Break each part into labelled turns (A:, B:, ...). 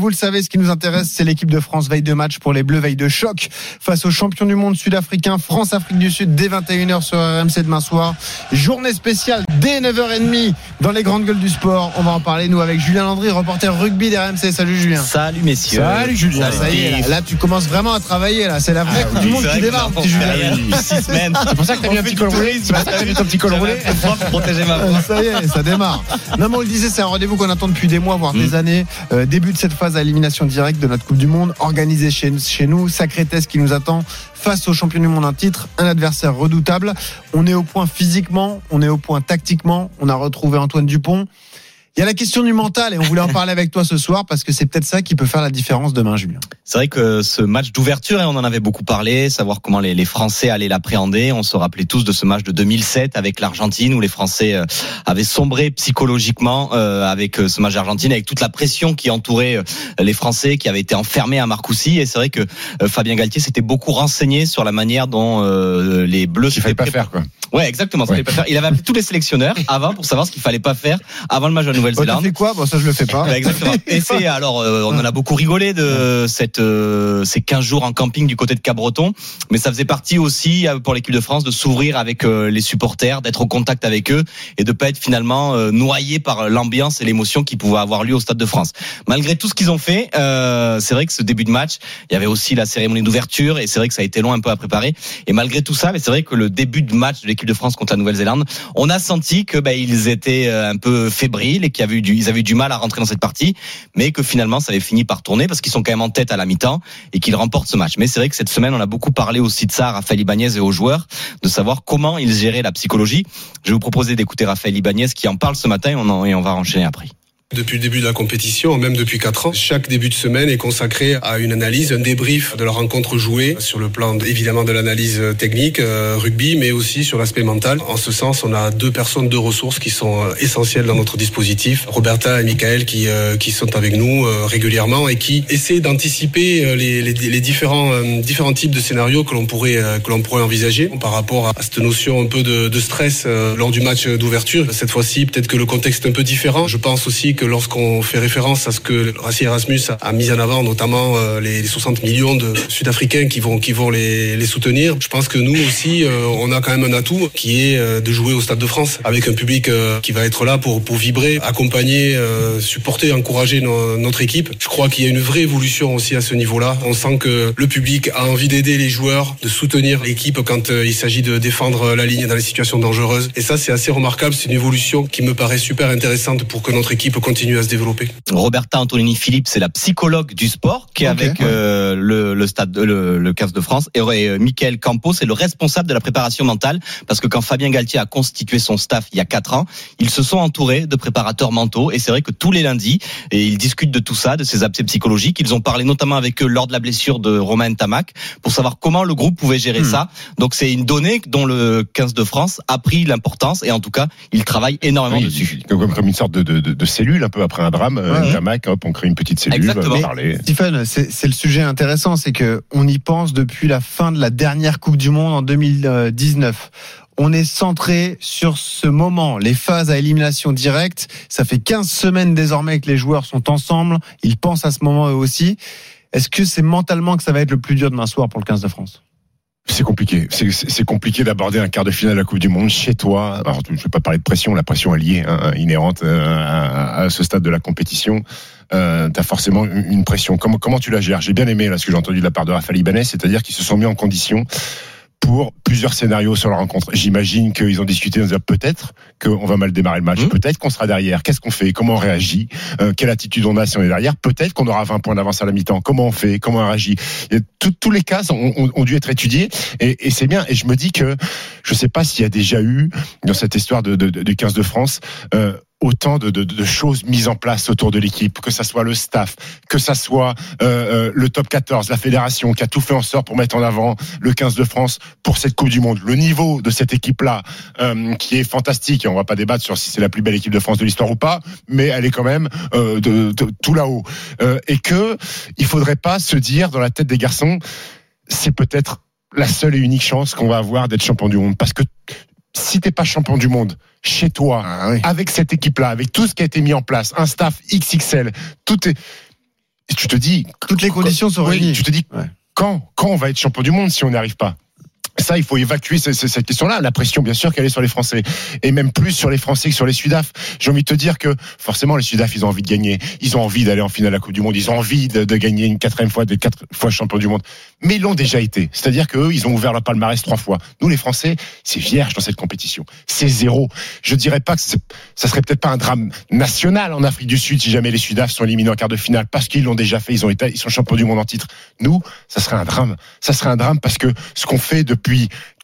A: Vous le savez, ce qui nous intéresse, c'est l'équipe de France veille de match pour les Bleus, veille de choc face aux champions du monde sud-africain, France-Afrique du Sud, dès 21h sur RMC demain soir. Journée spéciale dès 9h30 dans les grandes gueules du sport. On va en parler, nous, avec Julien Landry, reporter rugby d'RMC. Salut Julien.
B: Salut messieurs.
A: Salut Julien. ça y est, là, là, tu commences vraiment à travailler. Là, c'est la vraie Coupe du Monde qui démarre, petit Julien.
B: Six semaines.
A: C'est pour ça que t'as mis un petit col roulé. C'est pour ça que t'as mis ton petit col roulé.
B: pour protéger ma
A: Ah. Ça y est, ça démarre. Non, mais on le disait, c'est un rendez-vous qu'on attend depuis des mois, voire des années. Euh, début de cette phase à élimination directe de notre Coupe du Monde, organisée chez, nous. Sacré test qui nous attend face aux champions du monde un titre, un adversaire redoutable. On est au point physiquement, on est au point tactiquement. On a retrouvé Antoine Dupont. Il y a la question du mental et on voulait en parler avec toi ce soir parce que c'est peut-être ça qui peut faire la différence demain, Julien.
B: C'est vrai que ce match d'ouverture, et on en avait beaucoup parlé, savoir comment les, les Français allaient l'appréhender. On se rappelait tous de ce match de 2007 avec l'Argentine où les Français euh, avaient sombré psychologiquement euh, avec euh, ce match d'Argentine, avec toute la pression qui entourait les Français, qui avaient été enfermés à Marcoussis. Et c'est vrai que Fabien Galtier s'était beaucoup renseigné sur la manière dont les Bleus
C: Il fallait pas faire quoi.
B: Ouais, exactement. ce qu'il
C: Ouais.
B: fallait pas faire. Il avait appelé tous les sélectionneurs avant pour savoir ce qu'il fallait pas faire avant le match de la
A: tu
B: Nouvelle-Zélande.
A: fais quoi? Bon, ça je le fais pas.
B: Ouais, exactement. Et c'est alors euh, on en a beaucoup rigolé de cette euh, ces 15 jours en camping du côté de Cabreton, mais ça faisait partie aussi euh, pour l'équipe de France de s'ouvrir avec euh, les supporters, d'être au contact avec eux et de pas être finalement euh, noyé par l'ambiance et l'émotion qui pouvait avoir lieu au Stade de France. Malgré tout ce qu'ils ont fait, euh, c'est vrai que ce début de match, il y avait aussi la cérémonie d'ouverture et c'est vrai que ça a été long un peu à préparer. Et malgré tout ça, mais c'est vrai que le début de match de l'équipe de France contre la Nouvelle-Zélande, on a senti que ben, ils étaient un peu fébriles qu'ils avaient eu du, ils avaient eu du mal à rentrer dans cette partie, mais que finalement ça avait fini par tourner parce qu'ils sont quand même en tête à la mi-temps et qu'ils remportent ce match. Mais c'est vrai que cette semaine, on a beaucoup parlé aussi de ça à Raphaël Ibanez et aux joueurs, de savoir comment ils géraient la psychologie. Je vais vous proposer d'écouter Raphaël Ibanez qui en parle ce matin et on, en- et on va enchaîner après.
D: Depuis le début de la compétition, même depuis 4 ans, chaque début de semaine est consacré à une analyse, un débrief de la rencontre jouée sur le plan évidemment de l'analyse technique, euh, rugby, mais aussi sur l'aspect mental. En ce sens, on a deux personnes, deux ressources qui sont euh, essentielles dans notre dispositif. Roberta et Michael qui, euh, qui sont avec nous euh, régulièrement et qui essaient d'anticiper euh, les, les, les différents, euh, différents types de scénarios que l'on pourrait, euh, que l'on pourrait envisager par rapport à cette notion un peu de, de stress euh, lors du match d'ouverture. Cette fois-ci, peut-être que le contexte est un peu différent. Je pense aussi lorsqu'on fait référence à ce que Rassi Erasmus a- mis en avant, notamment euh, les, les 60 millions de Sud-Africains qui vont, qui vont les, soutenir, je pense que nous aussi, euh, on a quand même un atout qui est euh, de jouer au Stade de France avec un public qui va être là pour, pour vibrer, accompagner, supporter, encourager no- notre équipe. Je crois qu'il y a une vraie évolution aussi à ce niveau-là. On sent que le public a envie d'aider les joueurs, de soutenir l'équipe quand il s'agit de défendre la ligne dans les situations dangereuses. Et ça, c'est assez remarquable. C'est une évolution qui me paraît super intéressante pour que notre équipe continue à se développer.
B: Roberta Antonini Philippe, c'est la psychologue du sport qui est avec euh, le, le stade, le, le 15 de France. Et, et euh, Michael Campos, c'est le responsable de la préparation mentale parce que quand Fabien Galtier a constitué son staff il y a quatre ans, ils se sont entourés de préparateurs mentaux et c'est vrai que tous les lundis, et ils discutent de tout ça, de ces abcès psychologiques. Ils ont parlé notamment avec eux lors de la blessure de Romain Tamac pour savoir comment le groupe pouvait gérer
A: Hmm.
B: ça. Donc c'est une donnée dont le 15 de France a pris l'importance et en tout cas, il travaille énormément
C: Oui,
B: dessus.
C: Comme, comme une sorte de, de, de, de cellule, un peu après un drame. euh,
A: Ouais.
C: Tamac, hop, on crée une petite cellule,
B: Exactement.
C: on va parler.
A: Stephen, c'est c'est le sujet intéressant, c'est que on y pense depuis la fin de la dernière Coupe du Monde en 2019. On est centré sur ce moment, les phases à élimination directe. Ça fait 15 semaines désormais que les joueurs sont ensemble. Ils pensent à ce moment eux aussi. Est-ce que c'est mentalement que ça va être le plus dur demain soir pour le 15 de France?
C: C'est compliqué. C'est- compliqué d'aborder un quart de finale de la Coupe du Monde chez toi. Alors, je ne vais pas parler de pression. La pression est liée, hein, inhérente euh, à, ce stade de la compétition. Euh, tu as forcément une pression. Comment, tu la gères? J'ai bien aimé là, ce que j'ai entendu de la part de Raphaël Ibanez, c'est-à-dire qu'ils se sont mis en condition pour plusieurs scénarios sur la rencontre. J'imagine qu'ils ont discuté, on dit peut-être qu'on va mal démarrer le match,
B: Mhm.
C: peut-être qu'on sera derrière, qu'est-ce qu'on fait, comment on réagit, Euh, quelle attitude on a si on est derrière, peut-être qu'on aura 20 points d'avance à la mi-temps, comment on fait, comment on réagit? Tout- tous les cas ont, ont- ont dû être étudiés et, et c'est bien. Et je me dis que je sais pas s'il y a déjà eu dans cette histoire de, de, de- du 15 de France euh, autant de, de, de choses mises en place autour de l'équipe, que ça soit le staff, que ça soit euh, euh, le top 14, la fédération qui a tout fait en sorte pour mettre en avant le 15 de France pour cette Coupe du Monde. Le niveau de cette équipe-là, euh, qui est fantastique, et on va pas débattre sur si c'est la plus belle équipe de France de l'histoire ou pas, mais elle est quand même euh, de, de- tout là-haut. Euh, et que il faudrait pas se dire dans la tête des garçons, c'est peut-être la seule et unique chance qu'on va avoir d'être champion du monde. Parce que si t'es pas champion du monde chez toi, avec cette équipe-là, avec tout ce qui a été mis en place, un staff XXL, tout est. tu te dis
A: Toutes les conditions sont
C: oui,
A: réunies.
C: tu te dis
A: Ouais.
C: quand quand on va être champion du monde si on n'y arrive pas? Ça, il faut évacuer ce- ce- cette question-là. La pression, bien sûr, qu'elle est sur les Français. Et même plus sur les Français que sur les Sudaf. J'ai envie de te dire que, forcément, les Sudaf, ils ont envie de gagner. Ils ont envie d'aller en finale de la Coupe du Monde. Ils ont envie de, gagner une quatrième fois, de quatre fois champion du monde. Mais ils l'ont déjà été. C'est-à-dire qu'eux, ils ont ouvert leur palmarès trois fois. Nous, les Français, c'est vierge dans cette compétition. C'est zéro. Je dirais pas que ça serait peut-être pas un drame national en Afrique du Sud si jamais les Sudaf sont éliminés en quart de finale parce qu'ils l'ont déjà fait. Ils ils sont champions du monde en titre. Nous, ça serait un drame. Ça serait un drame parce que ce qu'on fait depuis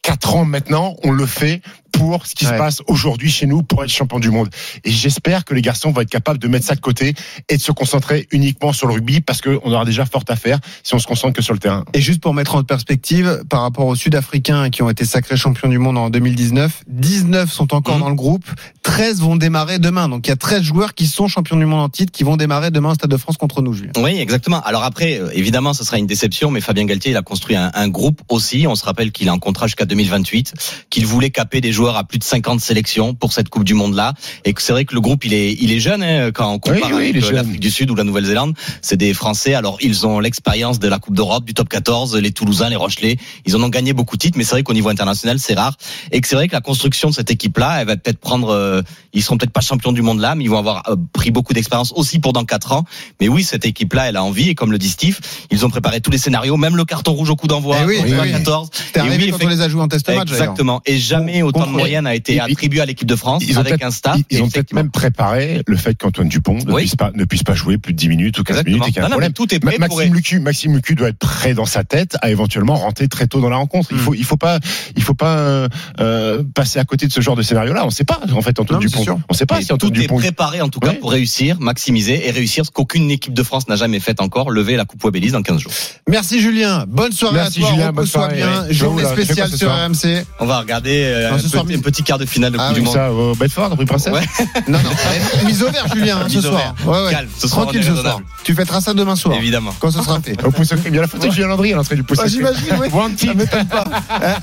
C: quatre ans maintenant, on le fait pour ce qui
A: Ouais.
C: se passe aujourd'hui chez nous pour être champion du monde. Et j'espère que les garçons vont être capables de mettre ça de côté et de se concentrer uniquement sur le rugby parce qu'on aura déjà fort à faire si on se concentre que sur le terrain.
A: Et juste pour mettre en perspective, par rapport aux Sud-Africains qui ont été sacrés champions du monde en 2019, 19 sont encore
B: Mhm.
A: dans le groupe, 13 vont démarrer demain. Donc il y a 13 joueurs qui sont champions du monde en titre qui vont démarrer demain au Stade de France contre nous, Julien.
B: Oui, exactement. Alors après, euh, évidemment, ce sera une déception, mais Fabien Galtier, il a construit un, un groupe aussi. On se rappelle qu'il est en contrat jusqu'à 2028, qu'il voulait caper des joueurs à plus de 50 sélections pour cette Coupe du Monde-là. Et que c'est vrai que le groupe, il est, il est jeune, hein, quand on compare
C: Oui, oui,
B: avec euh, l'Afrique du Sud ou la Nouvelle-Zélande. C'est des Français. Alors, ils ont l'expérience de la Coupe d'Europe, du top 14, les Toulousains, les Rochelais. Ils en ont gagné beaucoup de titres, mais c'est vrai qu'au niveau international, c'est rare. Et que c'est vrai que la construction de cette équipe-là, elle va peut-être prendre, euh, ils seront peut-être pas champions du monde là, mais ils vont avoir euh, pris beaucoup d'expérience aussi pour dans quatre ans. Mais oui, cette équipe-là, elle a envie. Et comme le dit Steve, ils ont préparé tous les scénarios, même le carton rouge au coup d'envoi.
A: Eh oui,
B: contre
A: oui,
B: la
A: oui.
B: 14.
A: T'es
B: Et
A: arrivé
B: oui,
A: quand on les a joués en test match.
B: Exactement. Et jamais autant de moyenne a été
C: Ils-
B: attribué à l'équipe de France
C: Ils ont
B: avec
C: peut-être-
B: un staff.
C: Ils, ont peut-être même préparé le fait qu'Antoine Dupont ne,
B: Oui.
C: puisse pas, ne puisse pas jouer plus de 10 minutes ou 15
B: Exactement.
C: minutes et qu'il y a un
B: Non, non, mais
C: problème.
B: tout est prêt pour
C: Maxime Lucu, Maxime Lucu doit être prêt dans sa tête à éventuellement rentrer très tôt dans la rencontre. Il
A: Mm.
C: faut, il faut pas, il faut pas euh, euh, passer à côté de ce genre de scénario-là. On sait pas en fait Antoine
A: Non,
C: Dupont.
A: sûr.
C: On sait pas si Antoine
B: tout est
C: Dupont.
B: préparé en tout cas
C: Ouais.
B: pour réussir, maximiser et réussir ce qu'aucune équipe de France n'a jamais fait encore, lever la Coupe Webelise dans 15 jours.
A: Merci Julien. Bonne soirée
C: Merci,
A: à toi.
C: Julien. Bonne soirée.
A: bien.
C: Ouais.
A: Journée spéciale sur RMC.
B: On va regarder euh,
A: Non, ce
B: petit, petit quart de finale de
A: Ah
B: Coupe
A: oui,
B: du Monde.
C: Ça au Bedford, rue Princesse.
B: Ouais.
A: Non, non. Mise au vert, Julien, hein, ce soir.
B: vert.
A: Ouais, ouais.
B: Calme, ce soir,
A: Tranquille ce soir. Tu fêteras ça demain soir.
B: Évidemment.
A: Quand ce sera fait.
C: Au pouce au crime. Il y a la photo de Julien Landry à l'entrée du pouce
A: Ah,
C: au crime.
A: J'imagine, oui.
C: One
A: Ça
C: team.
A: m'étonne pas.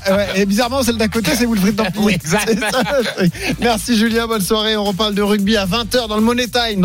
A: Euh, Et bizarrement, celle d'à côté, c'est Wilfried.
C: Oui, exact.
A: Merci Julien, bonne soirée. On reparle de rugby à 20h dans le Money Time.